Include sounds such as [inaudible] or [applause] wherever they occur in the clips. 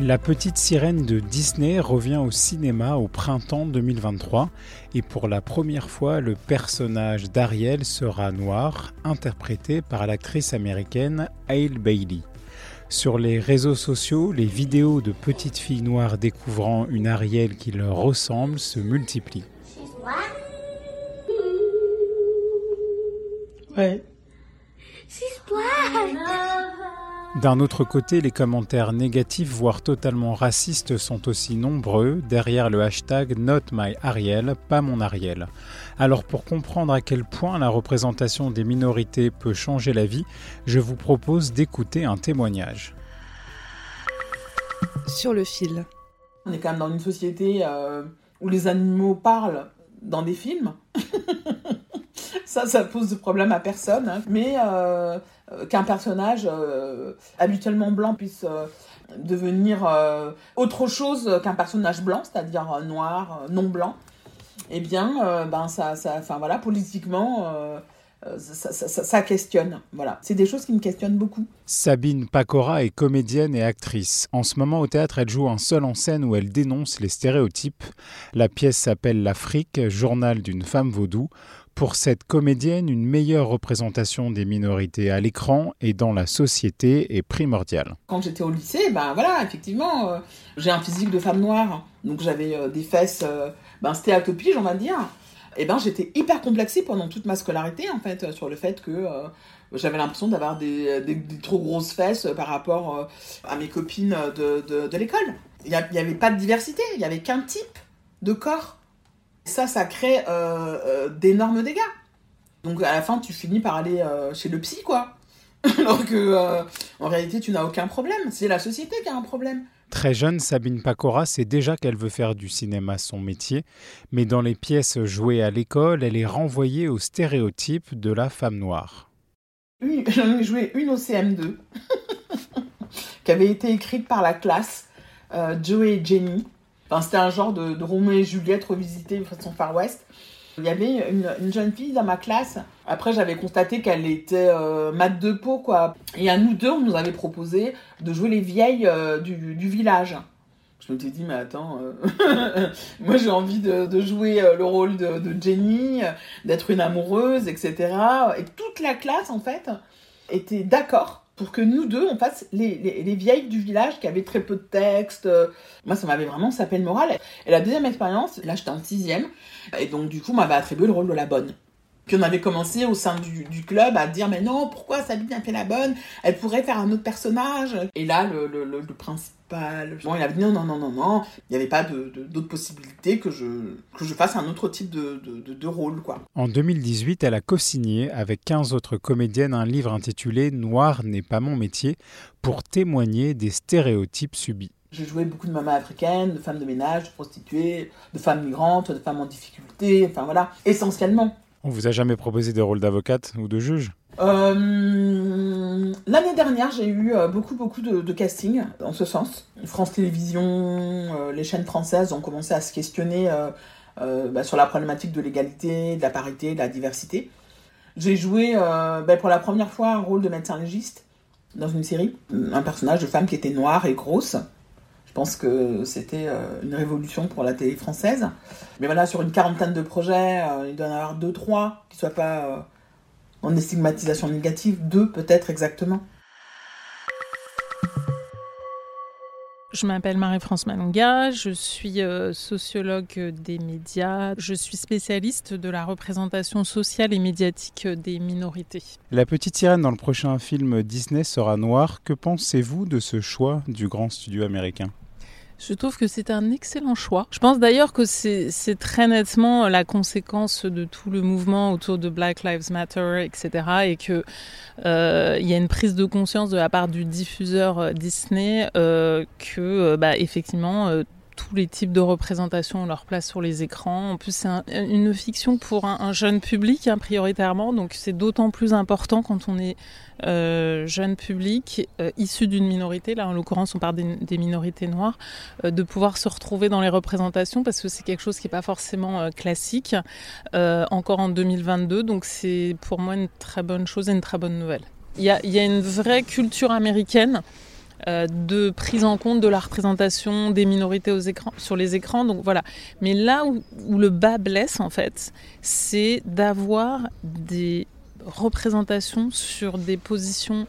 La petite sirène de Disney revient au cinéma au printemps 2023 et pour la première fois le personnage d'Ariel sera noir, interprété par l'actrice américaine Hale Bailey. Sur les réseaux sociaux, les vidéos de petites filles noires découvrant une Ariel qui leur ressemble se multiplient. Ouais. D'un autre côté, les commentaires négatifs, voire totalement racistes, sont aussi nombreux derrière le hashtag Not My Ariel, pas mon Ariel. Alors pour comprendre à quel point la représentation des minorités peut changer la vie, je vous propose d'écouter un témoignage. Sur le fil. On est quand même dans une société euh, où les animaux parlent dans des films. [laughs] ça, ça pose de problème à personne. hein. Mais euh, qu'un personnage euh, habituellement blanc puisse euh, devenir euh, autre chose qu'un personnage blanc, c'est-à-dire euh, noir, euh, non blanc, eh bien, euh, ben ça, ça, voilà, politiquement, euh, euh, ça, ça- ça- ça questionne. Voilà, c'est des choses qui me questionnent beaucoup. Sabine Pacora est comédienne et actrice. En ce moment au théâtre, elle joue un seul en scène où elle dénonce les stéréotypes. La pièce s'appelle L'Afrique, journal d'une femme vaudou. Pour cette comédienne, une meilleure représentation des minorités à l'écran et dans la société est primordiale. quand j'étais au lycée, ben voilà, effectivement, euh, j'ai un physique de femme noire, donc j'avais euh, des fesses, euh, ben pige, on va dire. Et ben j'étais hyper complexée pendant toute ma scolarité, en fait, euh, sur le fait que j'avais l'impression d'avoir des, trop grosses fesses par rapport à mes copines de, de, de l'école. Il n'y avait pas de diversité, il n'y avait qu'un type de corps. Ça, ça crée euh, euh, d'énormes dégâts. Donc à la fin, tu finis par aller euh, chez le psy, quoi. [laughs] Alors que en réalité, tu n'as aucun problème. C'est la société qui a un problème. Très jeune, Sabine Pacora sait déjà qu'elle veut faire du cinéma son métier, mais dans les pièces jouées à l'école, elle est renvoyée aux stéréotypes de la femme noire. [laughs] J'en ai joué une au CM2 [laughs] qui avait été écrite par la classe euh, Joey et Jenny. C'était un genre de, de et Juliette revisité de façon Far West. Il y avait une, une jeune fille dans ma classe. Après, j'avais constaté qu'elle était euh, mat de peau, quoi. Et à nous deux, on nous avait proposé de jouer les vieilles euh, du, village. Je me suis dit, mais attends, euh, [laughs] moi j'ai envie de, jouer euh, le rôle de, Jenny, d'être une amoureuse, etc. Et toute la classe, en fait, était d'accord pour que nous deux, on fasse les, les, les vieilles du village qui avaient très peu de texte. Euh, Moi, ça m'avait vraiment sapé le moral. Et la deuxième expérience, là, j'étais en sixième, et donc du coup, on m'avait attribué le rôle de la bonne. Puis on avait commencé au sein du, du club à dire mais non pourquoi Sabine a fait la bonne? Elle pourrait faire un autre personnage et là le, le, le, le principal bon il avait dit non non non non non il n'y avait pas d'autres possibilités que je que je fasse un autre type de, de, de, de rôle quoi En 2018, elle a co-signé avec 15 autres comédiennes un livre intitulé Noir n'est pas mon métier pour témoigner des stéréotypes subis. J'ai joué beaucoup de mamans africaines, de femmes de ménage, de prostituées, de femmes migrantes, de femmes en difficulté, enfin voilà, essentiellement. On vous a jamais proposé des rôles d'avocate ou de juge? Euh, L'année dernière, j'ai eu euh, beaucoup, beaucoup de, de castings en ce sens. France Télévisions, euh, les chaînes françaises ont commencé à se questionner bah, sur la problématique de l'égalité, de la parité, de la diversité. J'ai joué bah, pour la première fois un rôle de médecin légiste dans une série, un personnage de femme qui était noire et grosse. Je pense que c'était euh, une révolution pour la télé française. Mais voilà, sur une quarantaine de projets, euh, il doit y en avoir deux, trois qui soient pas euh, en stigmatisation négative, deux peut-être exactement. Je m'appelle Marie-France Malonga, je suis euh, sociologue des médias, je suis spécialiste de la représentation sociale et médiatique des minorités. La petite sirène dans le prochain film Disney sera noire. Que pensez-vous de ce choix du grand studio américain? Je trouve que c'est un excellent choix. Je pense d'ailleurs que c'est très nettement la conséquence de tout le mouvement autour de Black Lives Matter, etc. Et que euh, il y a une prise de conscience de la part du diffuseur euh, Disney euh, que, euh, bah, effectivement, euh, tous les types de représentations ont leur place sur les écrans. En plus, c'est un- une fiction pour un, un jeune public, hein, prioritairement, donc c'est d'autant plus important quand on est euh, jeune public, euh, issu d'une minorité, là en l'occurrence on parle des, minorités noires, euh, de pouvoir se retrouver dans les représentations parce que c'est quelque chose qui n'est pas forcément classique, encore en 2022, donc c'est pour moi une très bonne chose et une très bonne nouvelle. Il y a, une vraie culture américaine de prise en compte de la représentation des minorités aux écrans, sur les écrans. Donc voilà. Mais là où, où le bas blesse, en fait, c'est d'avoir des représentations sur des positions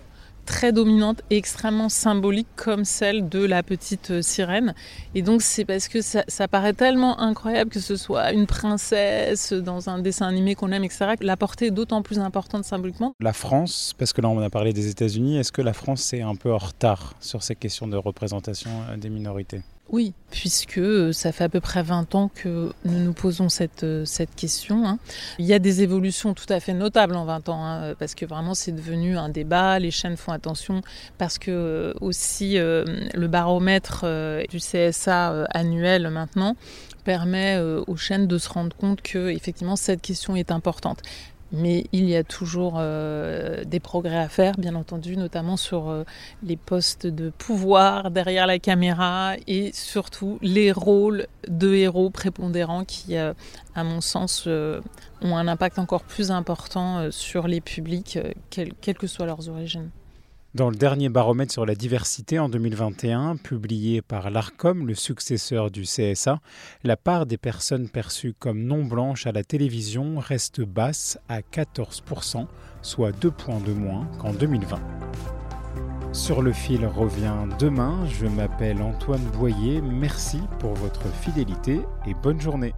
très dominantes et extrêmement symboliques comme celle de la petite euh, sirène. Et donc c'est parce que ça, paraît tellement incroyable que ce soit une princesse dans un dessin animé qu'on aime, etc. La portée est d'autant plus importante symboliquement. La France, parce que là on a parlé des États-Unis, est-ce que la France est un peu en retard sur ces questions de représentation euh, des minorités? Oui, puisque euh, ça fait à peu près 20 ans que nous nous posons cette, euh, cette question. hein. Il y a des évolutions tout à fait notables en 20 ans, hein, parce que vraiment c'est devenu un débat, les chaînes font attention, parce que euh, aussi le baromètre du CSA annuel maintenant permet aux chaînes de se rendre compte que effectivement cette question est importante. Mais il y a toujours euh, des progrès à faire, bien entendu, notamment sur euh, les postes de pouvoir derrière la caméra et surtout les rôles de héros prépondérants qui, euh, à mon sens, ont un impact encore plus important sur les publics, quelles que soient leurs origines. Dans le dernier baromètre sur la diversité en 2021, publié par l'ARCOM, le successeur du CSA, la part des personnes perçues comme non blanches à la télévision reste basse à 14%, soit 2 points de moins qu'en 2020. Sur le fil revient demain, je m'appelle Antoine Boyer, merci pour votre fidélité et bonne journée.